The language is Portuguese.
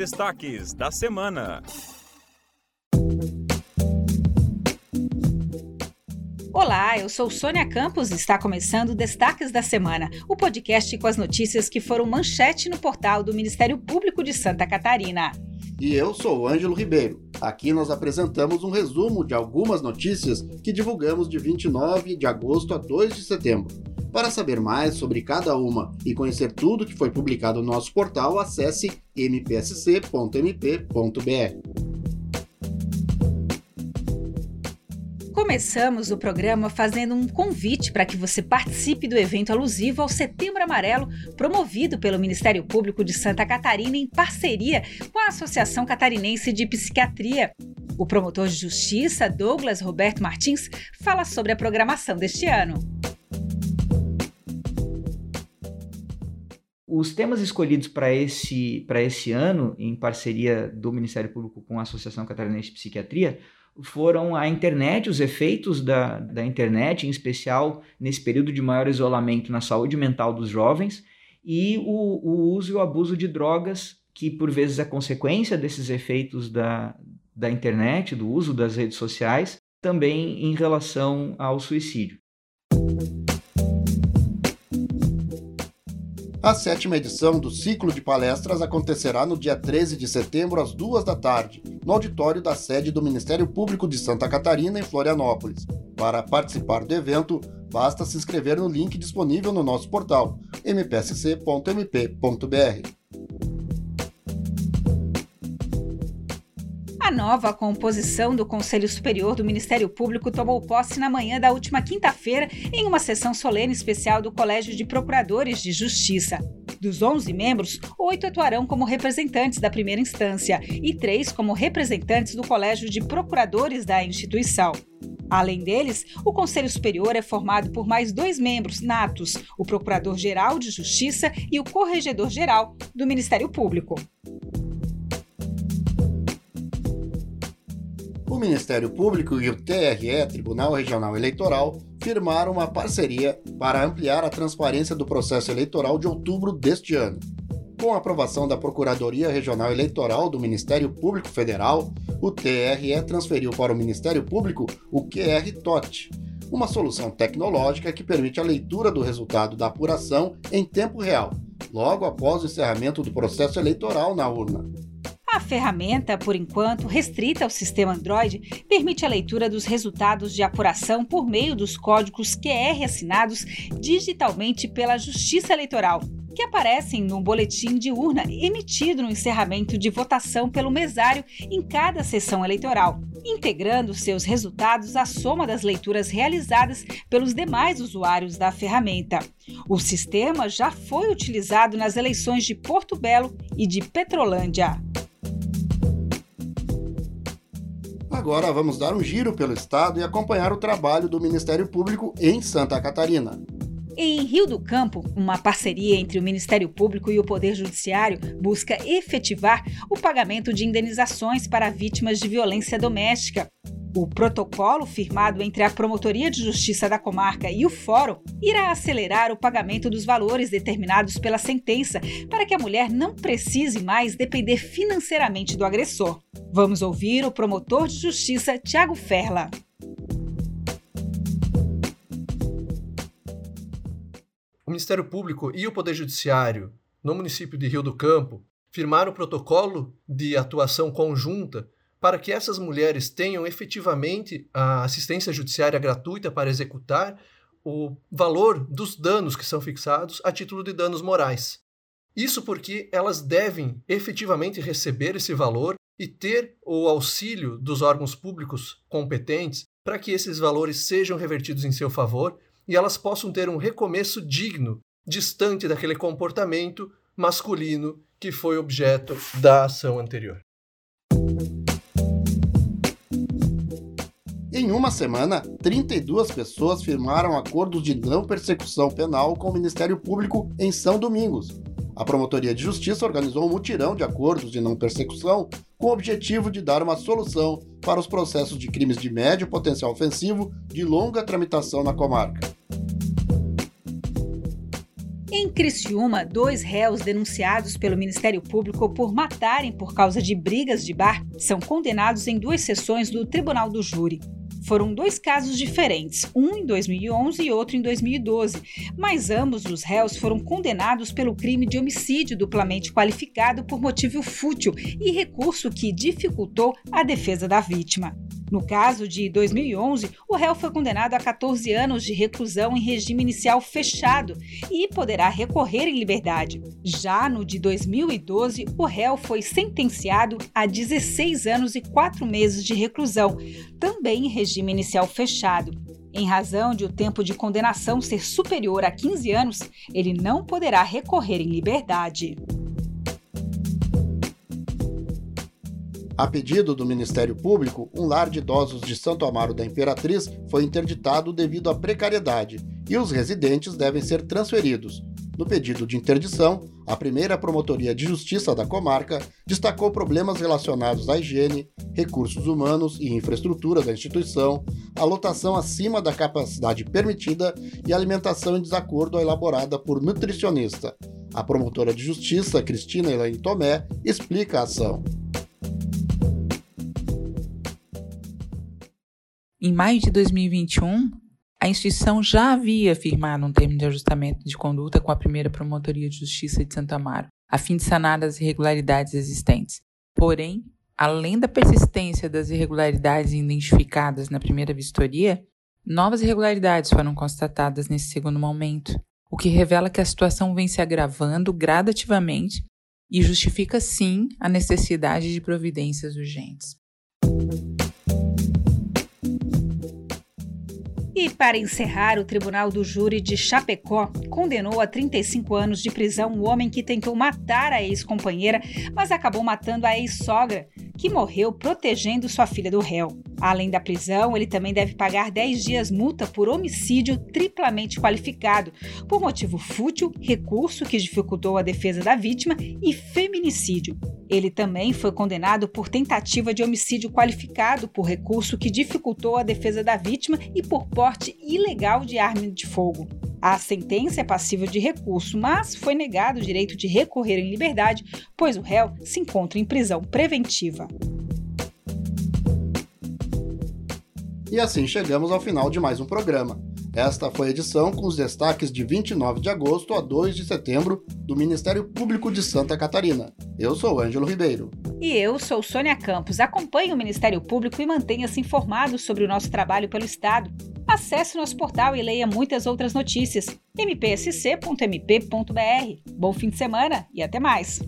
destaques da semana. Olá, eu sou Sônia Campos e está começando Destaques da Semana, o podcast com as notícias que foram manchete no portal do Ministério Público de Santa Catarina. E eu sou o Ângelo Ribeiro. Aqui nós apresentamos um resumo de algumas notícias que divulgamos de 29 de agosto a 2 de setembro. Para saber mais sobre cada uma e conhecer tudo que foi publicado no nosso portal, acesse mpsc.mp.br. Começamos o programa fazendo um convite para que você participe do evento alusivo ao Setembro Amarelo, promovido pelo Ministério Público de Santa Catarina em parceria com a Associação Catarinense de Psiquiatria. O promotor de justiça, Douglas Roberto Martins, fala sobre a programação deste ano. Os temas escolhidos para esse, esse ano, em parceria do Ministério Público com a Associação Catarinense de Psiquiatria, foram a internet, os efeitos da, da internet, em especial nesse período de maior isolamento na saúde mental dos jovens, e o, o uso e o abuso de drogas, que por vezes é consequência desses efeitos da, da internet, do uso das redes sociais, também em relação ao suicídio. A sétima edição do ciclo de palestras acontecerá no dia 13 de setembro, às duas da tarde, no auditório da sede do Ministério Público de Santa Catarina, em Florianópolis. Para participar do evento, basta se inscrever no link disponível no nosso portal mpsc.mp.br. A nova composição do Conselho Superior do Ministério Público tomou posse na manhã da última quinta-feira em uma sessão solene especial do Colégio de Procuradores de Justiça. Dos 11 membros, oito atuarão como representantes da primeira instância e três como representantes do Colégio de Procuradores da instituição. Além deles, o Conselho Superior é formado por mais dois membros natos, o Procurador-Geral de Justiça e o Corregedor-Geral do Ministério Público. O Ministério Público e o TRE, Tribunal Regional Eleitoral, firmaram uma parceria para ampliar a transparência do processo eleitoral de outubro deste ano. Com a aprovação da Procuradoria Regional Eleitoral do Ministério Público Federal, o TRE transferiu para o Ministério Público o QR-TOT, uma solução tecnológica que permite a leitura do resultado da apuração em tempo real, logo após o encerramento do processo eleitoral na urna. A ferramenta, por enquanto restrita ao sistema Android, permite a leitura dos resultados de apuração por meio dos códigos QR assinados digitalmente pela Justiça Eleitoral, que aparecem no boletim de urna emitido no encerramento de votação pelo mesário em cada sessão eleitoral, integrando seus resultados à soma das leituras realizadas pelos demais usuários da ferramenta. O sistema já foi utilizado nas eleições de Porto Belo e de Petrolândia. Agora vamos dar um giro pelo estado e acompanhar o trabalho do Ministério Público em Santa Catarina. Em Rio do Campo, uma parceria entre o Ministério Público e o Poder Judiciário busca efetivar o pagamento de indenizações para vítimas de violência doméstica. O protocolo firmado entre a Promotoria de Justiça da comarca e o Fórum irá acelerar o pagamento dos valores determinados pela sentença para que a mulher não precise mais depender financeiramente do agressor. Vamos ouvir o promotor de justiça Tiago Ferla. O Ministério Público e o Poder Judiciário, no município de Rio do Campo, firmaram o protocolo de atuação conjunta para que essas mulheres tenham efetivamente a assistência judiciária gratuita para executar o valor dos danos que são fixados a título de danos morais. Isso porque elas devem efetivamente receber esse valor e ter o auxílio dos órgãos públicos competentes para que esses valores sejam revertidos em seu favor e elas possam ter um recomeço digno, distante daquele comportamento masculino que foi objeto da ação anterior. Em uma semana, 32 pessoas firmaram acordos de não persecução penal com o Ministério Público em São Domingos. A Promotoria de Justiça organizou um mutirão de acordos de não persecução com o objetivo de dar uma solução para os processos de crimes de médio potencial ofensivo de longa tramitação na comarca. Em Criciúma, dois réus denunciados pelo Ministério Público por matarem por causa de brigas de bar são condenados em duas sessões do Tribunal do Júri. Foram dois casos diferentes, um em 2011 e outro em 2012, mas ambos os réus foram condenados pelo crime de homicídio duplamente qualificado por motivo fútil e recurso que dificultou a defesa da vítima. No caso de 2011, o réu foi condenado a 14 anos de reclusão em regime inicial fechado e poderá recorrer em liberdade. Já no de 2012, o réu foi sentenciado a 16 anos e 4 meses de reclusão, também em regime inicial fechado. Em razão de o tempo de condenação ser superior a 15 anos, ele não poderá recorrer em liberdade. A pedido do Ministério Público, um lar de idosos de Santo Amaro da Imperatriz foi interditado devido à precariedade e os residentes devem ser transferidos. No pedido de interdição, a primeira Promotoria de Justiça da comarca destacou problemas relacionados à higiene, recursos humanos e infraestrutura da instituição, a lotação acima da capacidade permitida e alimentação em desacordo elaborada por nutricionista. A promotora de justiça, Cristina Elaine Tomé, explica a ação. Em maio de 2021, a instituição já havia firmado um termo de ajustamento de conduta com a primeira Promotoria de Justiça de Santo Amaro, a fim de sanar as irregularidades existentes. Porém, além da persistência das irregularidades identificadas na primeira vistoria, novas irregularidades foram constatadas nesse segundo momento, o que revela que a situação vem se agravando gradativamente e justifica sim a necessidade de providências urgentes. E para encerrar, o Tribunal do Júri de Chapecó condenou a 35 anos de prisão um homem que tentou matar a ex-companheira, mas acabou matando a ex-sogra, que morreu protegendo sua filha do réu. Além da prisão, ele também deve pagar 10 dias multa por homicídio triplamente qualificado, por motivo fútil, recurso que dificultou a defesa da vítima e feminicídio. Ele também foi condenado por tentativa de homicídio qualificado por recurso que dificultou a defesa da vítima e por porte ilegal de arma de fogo. A sentença é passível de recurso, mas foi negado o direito de recorrer em liberdade, pois o réu se encontra em prisão preventiva. E assim chegamos ao final de mais um programa. Esta foi a edição com os destaques de 29 de agosto a 2 de setembro do Ministério Público de Santa Catarina. Eu sou Ângelo Ribeiro. E eu sou Sônia Campos. Acompanhe o Ministério Público e mantenha-se informado sobre o nosso trabalho pelo Estado. Acesse nosso portal e leia muitas outras notícias. mpsc.mp.br. Bom fim de semana e até mais!